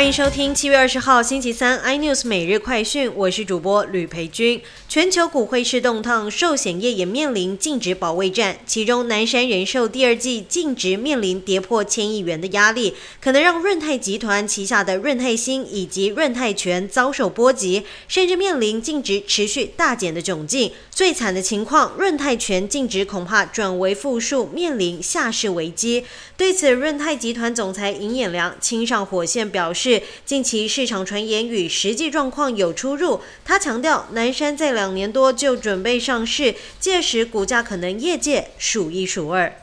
欢迎收听七月二十号星期三 iNews 每日快讯，我是主播吕培军。全球股汇市动荡，寿险业也面临净值保卫战。其中，南山人寿第二季净值面临跌破千亿元的压力，可能让润泰集团旗下的润泰新以及润泰全遭受波及，甚至面临净值持续大减的窘境。最惨的情况，润泰全净值恐怕转为负数，面临下市危机。对此，润泰集团总裁尹衍良亲上火线表示。近期市场传言与实际状况有出入。他强调，南山在两年多就准备上市，届时股价可能业界数一数二。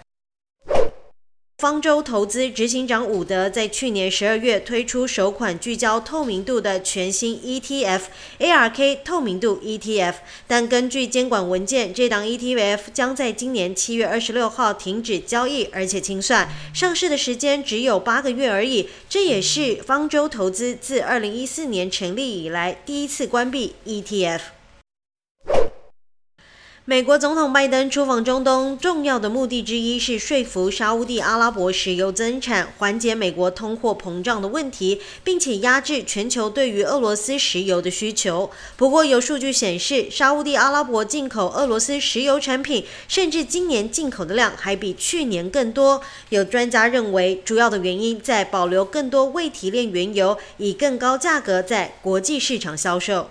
方舟投资执行长伍德在去年十二月推出首款聚焦透明度的全新 ETF ARK 透明度 ETF，但根据监管文件，这档 ETF 将在今年七月二十六号停止交易，而且清算上市的时间只有八个月而已。这也是方舟投资自二零一四年成立以来第一次关闭 ETF。美国总统拜登出访中东，重要的目的之一是说服沙地阿拉伯石油增产，缓解美国通货膨胀的问题，并且压制全球对于俄罗斯石油的需求。不过，有数据显示，沙地阿拉伯进口俄罗斯石油产品，甚至今年进口的量还比去年更多。有专家认为，主要的原因在保留更多未提炼原油，以更高价格在国际市场销售。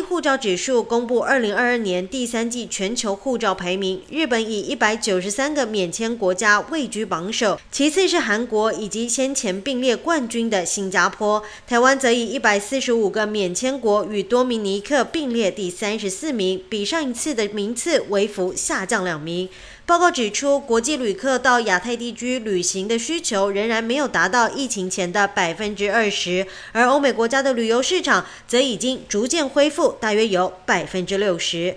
护照指数公布二零二二年第三季全球护照排名，日本以一百九十三个免签国家位居榜首，其次是韩国以及先前并列冠军的新加坡，台湾则以一百四十五个免签国与多米尼克并列第三十四名，比上一次的名次微幅下降两名。报告指出，国际旅客到亚太地区旅行的需求仍然没有达到疫情前的百分之二十，而欧美国家的旅游市场则已经逐渐恢复，大约有百分之六十。